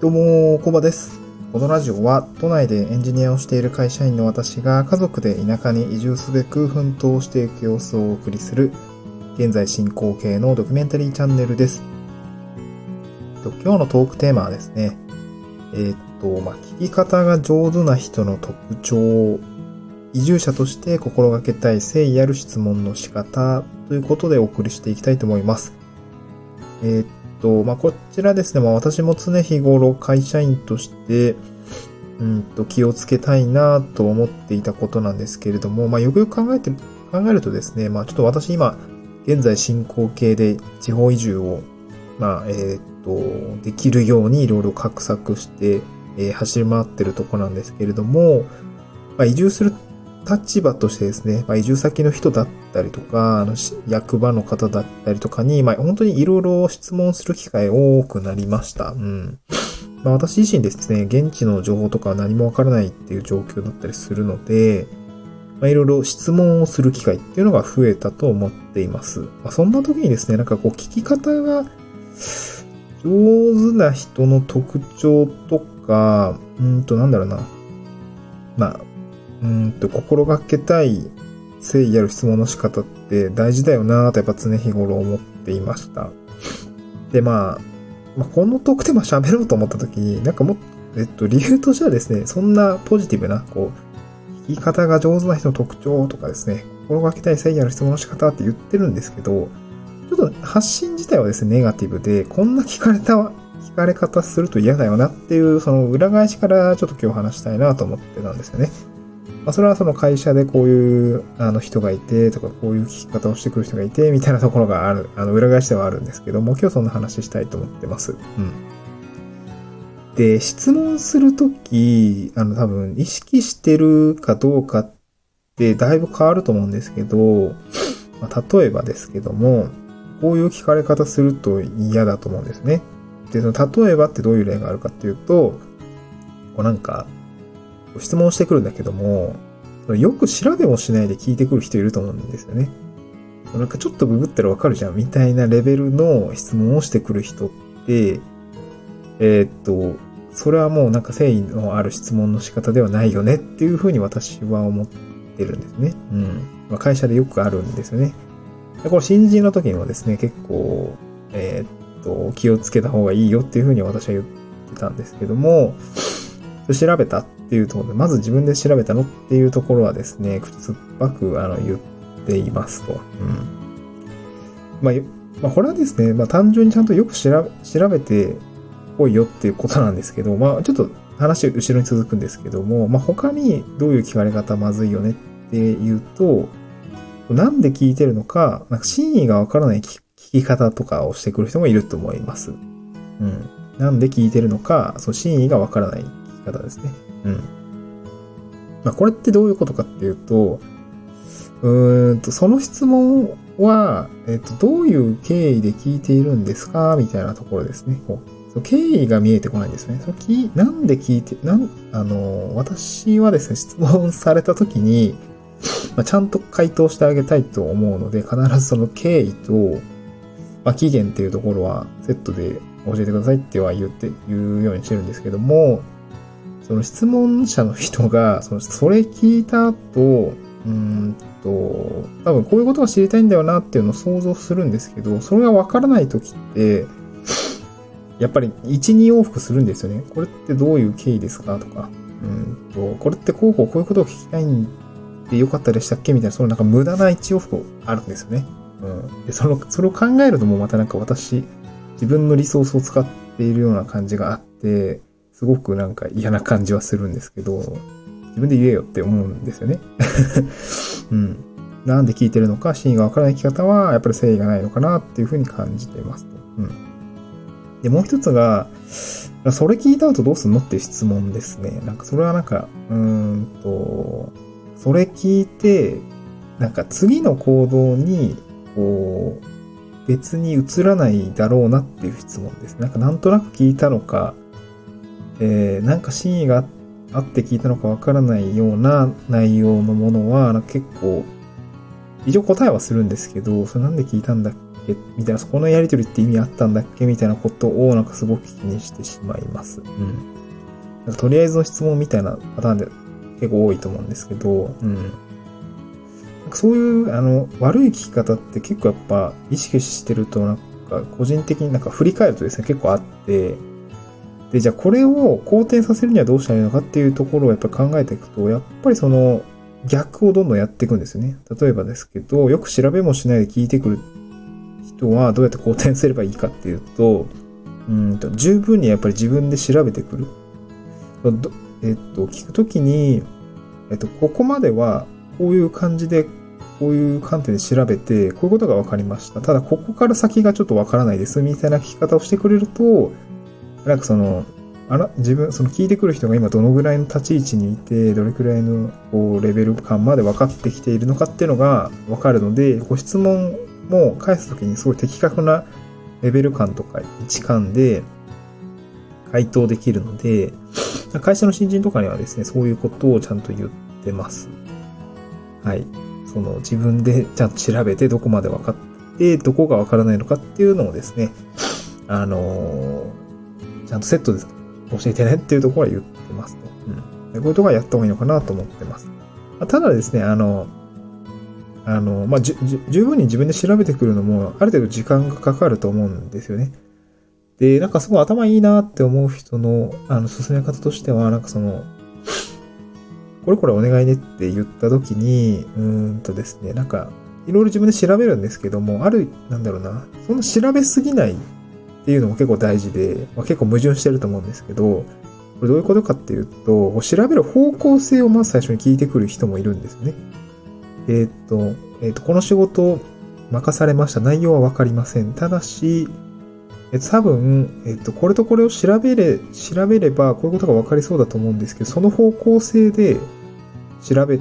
どうも、コバです。このラジオは都内でエンジニアをしている会社員の私が家族で田舎に移住すべく奮闘していく様子をお送りする現在進行形のドキュメンタリーチャンネルです。今日のトークテーマはですね、えーっと、まあ、聞き方が上手な人の特徴、移住者として心がけたい誠意ある質問の仕方ということでお送りしていきたいと思います。えーっと、まあ、こちらですね、まあ、私も常日頃会社員として、うんと、気をつけたいなと思っていたことなんですけれども、まあ、よくよく考えて、考えるとですね、まあ、ちょっと私今、現在進行形で地方移住を、まあ、えーと、できるようにいろいろ画策して、えー走り回ってるとこなんですけれども、まあ、移住する立場としてですね、まあ、移住先の人だったりとか、あの役場の方だったりとかに、まあ、本当にいろいろ質問する機会多くなりました。うん。まあ、私自身ですね、現地の情報とかは何もわからないっていう状況だったりするので、まあ、いろいろ質問をする機会っていうのが増えたと思っています。まあ、そんな時にですね、なんかこう聞き方が上手な人の特徴とか、うんとなんだろうな。まあ、うんと心がけたい誠意ある質問の仕方って大事だよなぁとやっぱ常日頃思っていました。で、まあ、まあ、このトークテーマ喋ろうと思った時に、なんかもっえっと、理由としてはですね、そんなポジティブな、こう、聞き方が上手な人の特徴とかですね、心がけたい誠意ある質問の仕方って言ってるんですけど、ちょっと発信自体はですね、ネガティブで、こんな聞かれた、聞かれ方すると嫌だよなっていう、その裏返しからちょっと今日話したいなと思ってたんですよね。まあ、それはその会社でこういうあの人がいてとか、こういう聞き方をしてくる人がいてみたいなところがある、あの裏返しではあるんですけども、今日そんな話したいと思ってます。うん。で、質問するとき、あの多分意識してるかどうかってだいぶ変わると思うんですけど、まあ、例えばですけども、こういう聞かれ方すると嫌だと思うんですね。で、その例えばってどういう例があるかっていうと、こうなんか、質問してくるんだけども、よく調べもしないで聞いてくる人いると思うんですよね。なんかちょっとググったらわかるじゃんみたいなレベルの質問をしてくる人って、えーっと、それはもうなんか誠意のある質問の仕方ではないよねっていうふうに私は思ってるんですね。うん。まあ、会社でよくあるんですよね。でこれ新人の時にもですね、結構、えーっと、気をつけた方がいいよっていうふうに私は言ってたんですけども、調べたっていうところで、まず自分で調べたのっていうところはですね、口酸っぱくあの言っていますと。うん。まあ、まあ、これはですね、まあ単純にちゃんとよく調べ調べてこいよっていうことなんですけど、まあちょっと話後ろに続くんですけども、まあ他にどういう聞かれ方まずいよねっていうと、なんで聞いてるのか、なんか真意がわからない聞き方とかをしてくる人もいると思います。うん。なんで聞いてるのか、その真意がわからない聞き方ですね。うん。まあこれってどういうことかっていうと、うーんと、その質問は、えっと、どういう経緯で聞いているんですか？みたいなところですね。こうその経緯が見えてこないんですね。そのきなんで聞いて、なん、あの、私はですね、質問された時に、まあ、ちゃんと回答してあげたいと思うので、必ずその経緯と、まあ、期限っていうところはセットで教えてくださいっては言って、言うようにしてるんですけども、その質問者の人が、その、それ聞いた後、うーんと、多分こういうことが知りたいんだよなっていうのを想像するんですけど、それがわからない時って、やっぱり1、2往復するんですよね。これってどういう経緯ですかとか。うんと、これってこうこうこういうことを聞きたいんでよかったでしたっけみたいな、そのなんか無駄な1往復あるんですよね。うん。で、その、それを考えるともうまたなんか私、自分のリソースを使っているような感じがあって、すごくなんか嫌な感じはするんですけど、自分で言えよって思うんですよね。うん。なんで聞いてるのか、真意がわからない聞き方は、やっぱり誠意がないのかなっていうふうに感じていますと。うん。で、もう一つが、それ聞いた後どうすんのっていう質問ですね。なんかそれはなんか、うーんと、それ聞いて、なんか次の行動に、こう、別に移らないだろうなっていう質問です。なんかなんとなく聞いたのか、えー、なんか真意があって聞いたのかわからないような内容のものは、なんか結構、一応答えはするんですけど、それなんで聞いたんだっけ？みたいな、そこのやりとりって意味あったんだっけ？みたいなことをなんかすごく気にしてしまいます。うん。とりあえずの質問みたいなパターンで結構多いと思うんですけど、うん。なんかそういう、あの、悪い聞き方って結構やっぱ意識してるとなんか個人的になんか振り返るとですね、結構あって、で、じゃあこれを好転させるにはどうしたらいいのかっていうところをやっぱり考えていくと、やっぱりその逆をどんどんやっていくんですよね。例えばですけど、よく調べもしないで聞いてくる人はどうやって好転すればいいかっていうと、うんと、十分にやっぱり自分で調べてくる。えっと、聞くときに、えっと、ここまではこういう感じで、こういう観点で調べて、こういうことが分かりました。ただ、ここから先がちょっと分からないです、みたいな聞き方をしてくれると、なんかその、あら、自分、その聞いてくる人が今どのぐらいの立ち位置にいて、どれくらいのこうレベル感まで分かってきているのかっていうのが分かるので、ご質問も返すときにすごい的確なレベル感とか位置感で回答できるので、会社の新人とかにはですね、そういうことをちゃんと言ってます。はい。その自分でちゃんと調べてどこまで分かって、どこが分からないのかっていうのをですね、あのーちゃんとセットで教えてねっていうところは言ってますと。うん。でこういうところはやった方がいいのかなと思ってます。ただですね、あの、あの、まあ、じ、じ十分に自分で調べてくるのも、ある程度時間がかかると思うんですよね。で、なんかすごい頭いいなって思う人の、あの、進め方としては、なんかその、これこれお願いねって言った時に、うーんとですね、なんか、いろいろ自分で調べるんですけども、ある、なんだろうな、そんな調べすぎないっていうのも結構大事で、まあ、結構矛盾してると思うんですけど、これどういうことかっていうと、調べる方向性をまず最初に聞いてくる人もいるんですよね。えーっと、えーっと、この仕事を任されました。内容はわかりません。ただし、えっと、多分、えっと、これとこれを調べれ、調べれば、こういうことが分かりそうだと思うんですけど、その方向性で調べ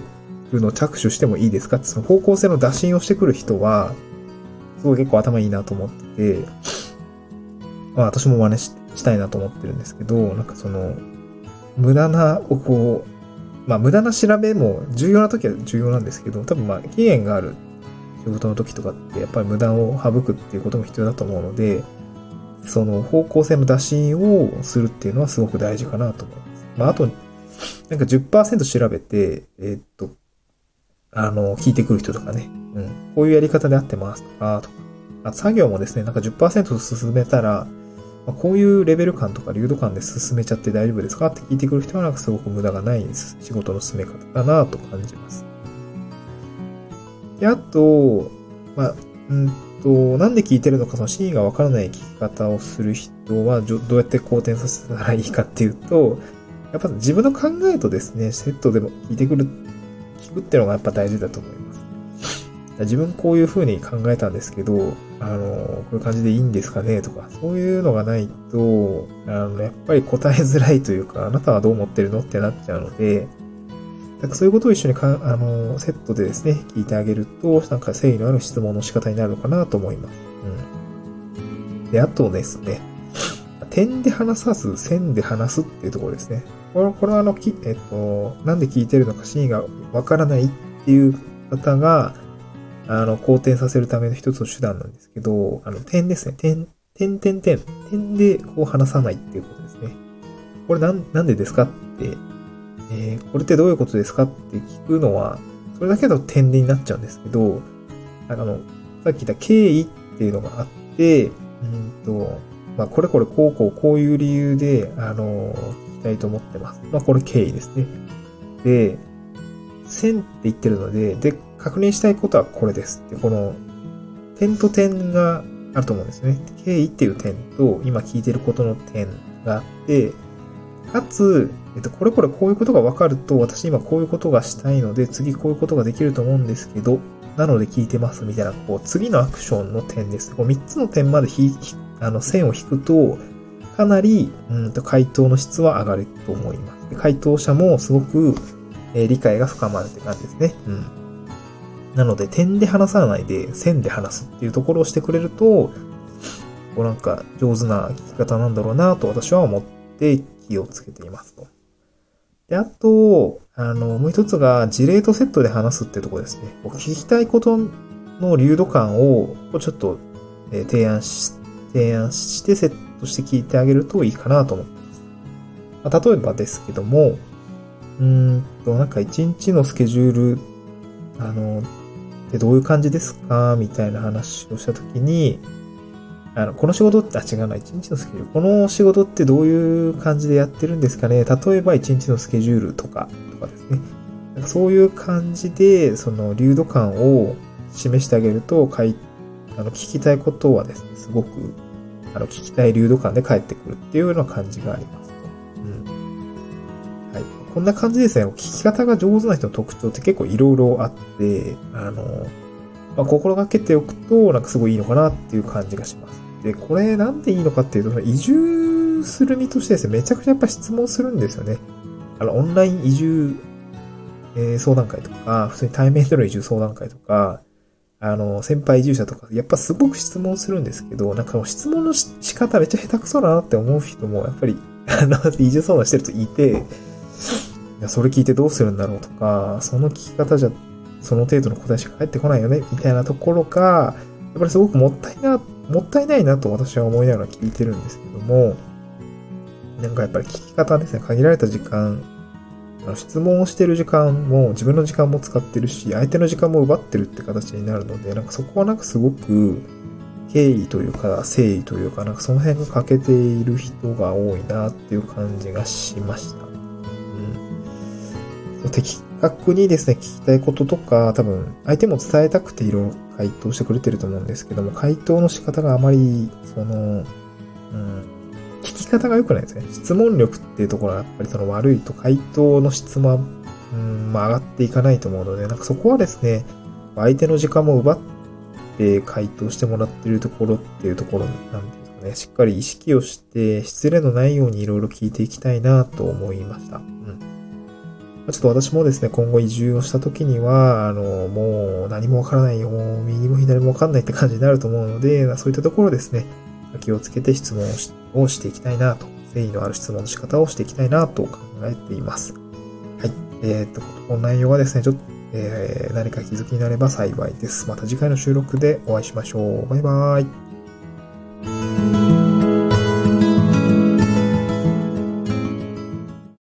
るのを着手してもいいですか？って、その方向性の打診をしてくる人は、すごい結構頭いいなと思ってて、まあ私も真似ししたいなと思ってるんですけど、なんかその、無駄な、こう、まあ無駄な調べも重要な時は重要なんですけど、多分まあ期限がある仕事の時とかって、やっぱり無駄を省くっていうことも必要だと思うので、その方向性の打診をするっていうのはすごく大事かなと思います。まあ、あと、なんか10%調べて、えーっと、あの、聞いてくる人とかね、うん、こういうやり方で合ってますとか、とか、あと作業もですね、なんか10%進めたら、まあ、こういうレベル感とか流度感で進めちゃって大丈夫ですか？って聞いてくる人はなんかすごく無駄がない仕事の進め方だなと感じます。で、あと、まあ、うんと、なんで聞いてるのか、その真意がわからない聞き方をする人は、どうやって好転させたらいいかっていうと、やっぱ自分の考えとですね、セットでも聞いてくる、聞くっていうのがやっぱ大事だと思います。自分こういう風に考えたんですけど、あの、こういう感じでいいんですかねとか、そういうのがないと、あの、やっぱり答えづらいというか、あなたはどう思ってるのってなっちゃうので、なんかそういうことを一緒にか、あの、セットでですね、聞いてあげると、なんか誠意のある質問の仕方になるのかなと思います。うん。で、あとですね、点で話さず、線で話すっていうところですね。これこれはあの、きえっと、なんで聞いてるのか真意がわからないっていう方が、あの、好転させるための一つの手段なんですけど、あの、点ですね。点、点、点、点。点でこう話さないっていうことですね。これなん、なんでですかって、えーこれってどういうことですかって聞くのは、それだけだと点でになっちゃうんですけど、あの、さっき言った経緯っていうのがあって、うんと、まあ、これこれこうこうこういう理由で、あの、聞きたいと思ってます。まあ、これ経緯ですね。で、線って言ってるので、で、確認したいことはこれですって、この、点と点があると思うんですね。経緯っていう点と、今聞いてることの点があって、かつ、えっと、これこれこういうことが分かると、私今こういうことがしたいので、次こういうことができると思うんですけど、なので聞いてますみたいな、こう、次のアクションの点です。こう、3つの点までひ、あの、線を引くと、かなり、うんと、回答の質は上がると思います。回答者もすごく、えー理解が深まるって感じですね。うん。なので、点で話さないで、線で話すっていうところをしてくれると、こうなんか上手な聞き方なんだろうなと私は思って気をつけていますと。で、あと、あの、もう一つが事例とセットで話すっていうところですね。聞きたいことの流度感を、ちょっと提案し、提案してセットして聞いてあげるといいかなと思ってます。ま、例えばですけども、うーんと、なんか一日のスケジュール、あの、でどういう感じですか？みたいな話をしたときに、あの、この仕事って、あ、違うな、一日のスケジュール。この仕事ってどういう感じでやってるんですかね？例えば一日のスケジュールとか、とかですね。そういう感じで、その、流度感を示してあげると、かい、あの、聞きたいことはですね、すごく、あの、聞きたい流度感で返ってくるっていうような感じがあります。うん。こんな感じですね。聞き方が上手な人の特徴って結構いろいろあって、あの、まあ、心がけておくと、なんかすごいいいのかなっていう感じがします。で、これなんでいいのかっていうと、移住する身としてですね、めちゃくちゃやっぱ質問するんですよね。あの、オンライン移住、えー、相談会とか、普通に対面での移住相談会とか、あの、先輩移住者とか、やっぱすごく質問するんですけど、なんか質問の仕方めっちゃ下手くそだなって思う人も、やっぱり、あの、移住相談してるといて、や、それ聞いてどうするんだろうとか、その聞き方じゃ、その程度の答えしか返ってこないよね、みたいなところが、やっぱりすごくもったいな、もったいないなと私は思いながら聞いてるんですけども、なんかやっぱり聞き方ですね、限られた時間、質問をしてる時間も自分の時間も使ってるし、相手の時間も奪ってるって形になるので、なんかそこはなんかすごく敬意というか誠意というか、なんかその辺が欠けている人が多いなっていう感じがしました。的確にですね、聞きたいこととか、多分、相手も伝えたくていろいろ回答してくれてると思うんですけども、回答の仕方があまり、その、うん、聞き方が良くないですね。質問力っていうところはやっぱりその悪いと回答の質も、うん、まあ上がっていかないと思うので、なんかそこはですね、相手の時間も奪って回答してもらってるところっていうところなんですかね、しっかり意識をして失礼のないようにいろいろ聞いていきたいなと思いました。うんちょっと私もですね、今後移住をした時には、あの、もう何もわからないよ、右も左もわかんないって感じになると思うので、そういったところですね、気をつけて質問をしていきたいなと、誠意のある質問の仕方をしていきたいなと考えています。はい。えー、っと、この内容はですね、ちょっと、えー、何か気づきになれば幸いです。また次回の収録でお会いしましょう。バイバーイ。